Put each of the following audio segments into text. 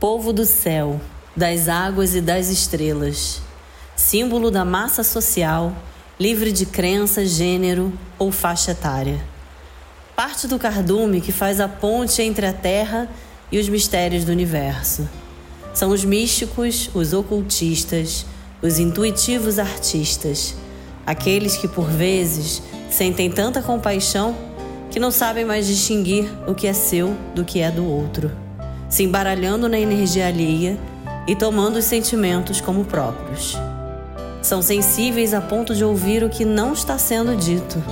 Povo do céu, das águas e das estrelas, símbolo da massa social, livre de crença, gênero ou faixa etária. Parte do cardume que faz a ponte entre a Terra e os mistérios do universo. São os místicos, os ocultistas, os intuitivos artistas, aqueles que por vezes sentem tanta compaixão que não sabem mais distinguir o que é seu do que é do outro, se embaralhando na energia alheia e tomando os sentimentos como próprios. São sensíveis a ponto de ouvir o que não está sendo dito,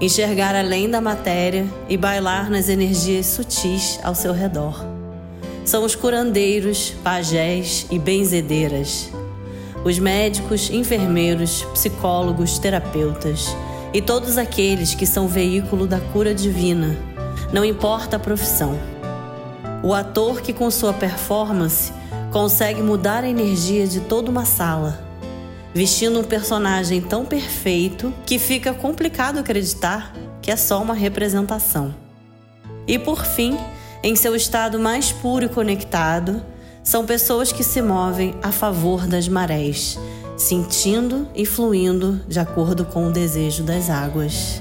enxergar além da matéria e bailar nas energias sutis ao seu redor. São os curandeiros, pajés e benzedeiras, os médicos, enfermeiros, psicólogos, terapeutas e todos aqueles que são veículo da cura divina, não importa a profissão. O ator que, com sua performance, consegue mudar a energia de toda uma sala, vestindo um personagem tão perfeito que fica complicado acreditar que é só uma representação. E por fim, em seu estado mais puro e conectado, são pessoas que se movem a favor das marés, sentindo e fluindo de acordo com o desejo das águas.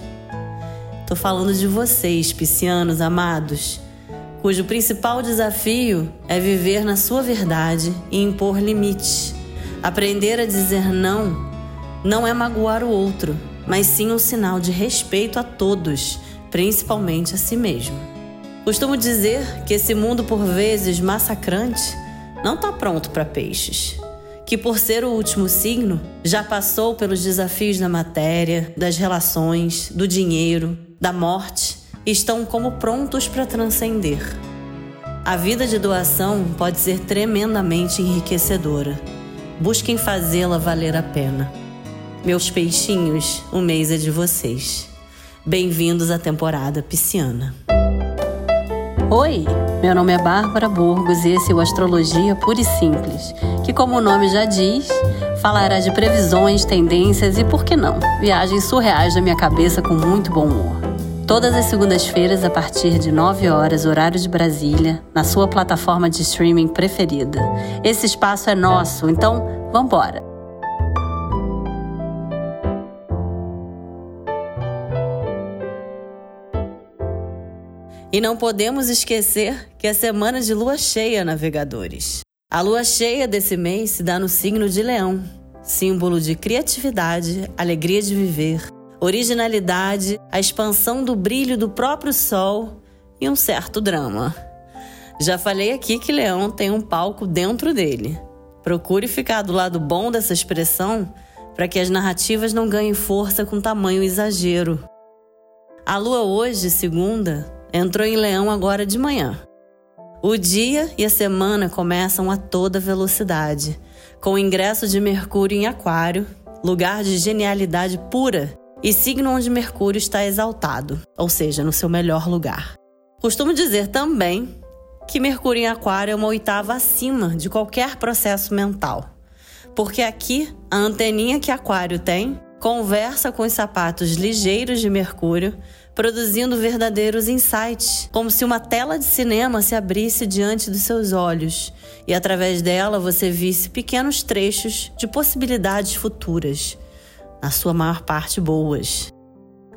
Tô falando de vocês, piscianos amados, cujo principal desafio é viver na sua verdade e impor limites. Aprender a dizer não não é magoar o outro, mas sim um sinal de respeito a todos, principalmente a si mesmo. Costumo dizer que esse mundo por vezes massacrante não está pronto para peixes que, por ser o último signo, já passou pelos desafios da matéria, das relações, do dinheiro, da morte estão como prontos para transcender. A vida de doação pode ser tremendamente enriquecedora. Busquem fazê-la valer a pena. Meus peixinhos, o mês é de vocês. Bem-vindos à temporada pisciana. Oi, meu nome é Bárbara Burgos e esse é o Astrologia Pura e Simples, que, como o nome já diz, falará de previsões, tendências e, por que não, viagens surreais da minha cabeça com muito bom humor. Todas as segundas-feiras, a partir de 9 horas, horário de Brasília, na sua plataforma de streaming preferida. Esse espaço é nosso, então vambora! E não podemos esquecer que é semana de lua cheia, navegadores. A lua cheia desse mês se dá no signo de Leão, símbolo de criatividade, alegria de viver, originalidade, a expansão do brilho do próprio sol e um certo drama. Já falei aqui que Leão tem um palco dentro dele. Procure ficar do lado bom dessa expressão para que as narrativas não ganhem força com tamanho exagero. A lua hoje, segunda, entrou em Leão agora de manhã. O dia e a semana começam a toda velocidade, com o ingresso de Mercúrio em Aquário, lugar de genialidade pura e signo onde Mercúrio está exaltado, ou seja, no seu melhor lugar. Costumo dizer também que Mercúrio em Aquário é uma oitava acima de qualquer processo mental, porque aqui a anteninha que Aquário tem conversa com os sapatos ligeiros de Mercúrio produzindo verdadeiros insights, como se uma tela de cinema se abrisse diante dos seus olhos e através dela você visse pequenos trechos de possibilidades futuras, na sua maior parte boas.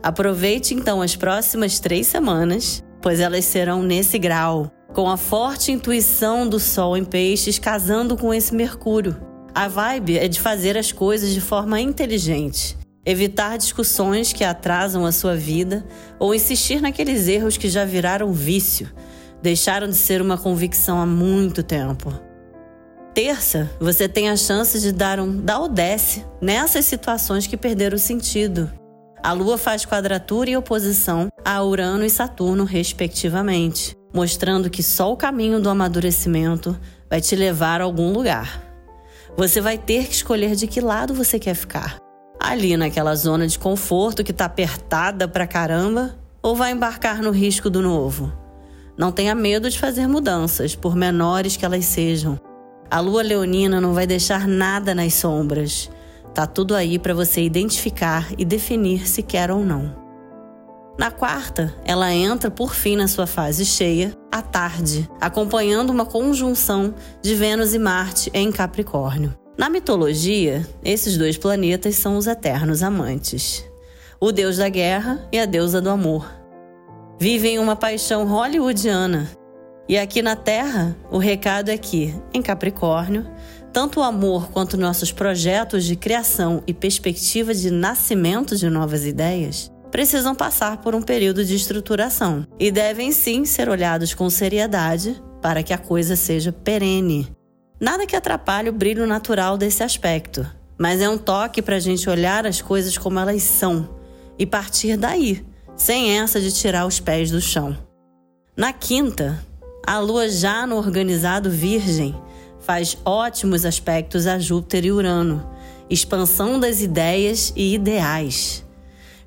Aproveite então as próximas três semanas, pois elas serão nesse grau, com a forte intuição do Sol em Peixes casando com esse Mercúrio. A vibe é de fazer as coisas de forma inteligente evitar discussões que atrasam a sua vida ou insistir naqueles erros que já viraram vício, deixaram de ser uma convicção há muito tempo. Terça, você tem a chance de dar um daudece nessas situações que perderam o sentido. A Lua faz quadratura e oposição a Urano e Saturno, respectivamente, mostrando que só o caminho do amadurecimento vai te levar a algum lugar. Você vai ter que escolher de que lado você quer ficar ali naquela zona de conforto que está apertada pra caramba, ou vai embarcar no risco do novo? Não tenha medo de fazer mudanças, por menores que elas sejam. A lua leonina não vai deixar nada nas sombras. Tá tudo aí para você identificar e definir se quer ou não. Na quarta, ela entra por fim na sua fase cheia, à tarde, acompanhando uma conjunção de Vênus e Marte em Capricórnio. Na mitologia, esses dois planetas são os eternos amantes: o deus da guerra e a deusa do amor. Vivem uma paixão hollywoodiana. E aqui na Terra, o recado é que, em Capricórnio, tanto o amor quanto nossos projetos de criação e perspectiva de nascimento de novas ideias precisam passar por um período de estruturação e devem sim ser olhados com seriedade para que a coisa seja perene. Nada que atrapalhe o brilho natural desse aspecto, mas é um toque para a gente olhar as coisas como elas são e partir daí, sem essa de tirar os pés do chão. Na quinta, a lua já no organizado Virgem faz ótimos aspectos a Júpiter e Urano, expansão das ideias e ideais.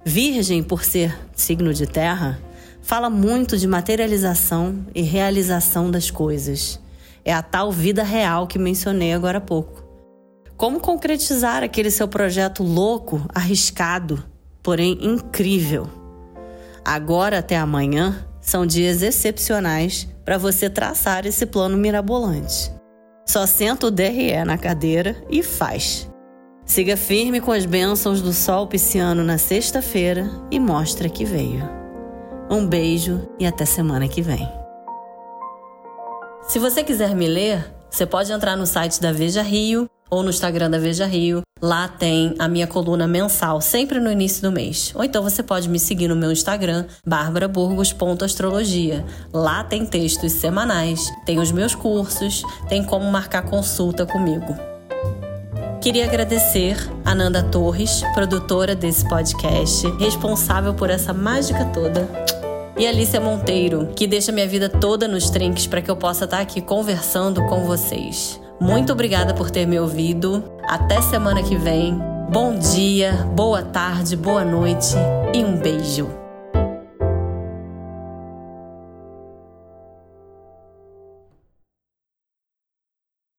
Virgem, por ser signo de terra, fala muito de materialização e realização das coisas. É a tal vida real que mencionei agora há pouco. Como concretizar aquele seu projeto louco, arriscado, porém incrível? Agora até amanhã são dias excepcionais para você traçar esse plano mirabolante. Só senta o DRE na cadeira e faz. Siga firme com as bênçãos do Sol Pisciano na sexta-feira e mostra que veio. Um beijo e até semana que vem. Se você quiser me ler, você pode entrar no site da Veja Rio ou no Instagram da Veja Rio. Lá tem a minha coluna mensal, sempre no início do mês. Ou então você pode me seguir no meu Instagram, barbaraburgos.astrologia. Lá tem textos semanais, tem os meus cursos, tem como marcar consulta comigo. Queria agradecer a Nanda Torres, produtora desse podcast, responsável por essa mágica toda. E Alicia Monteiro, que deixa minha vida toda nos trinques para que eu possa estar aqui conversando com vocês. Muito obrigada por ter me ouvido. Até semana que vem. Bom dia, boa tarde, boa noite e um beijo.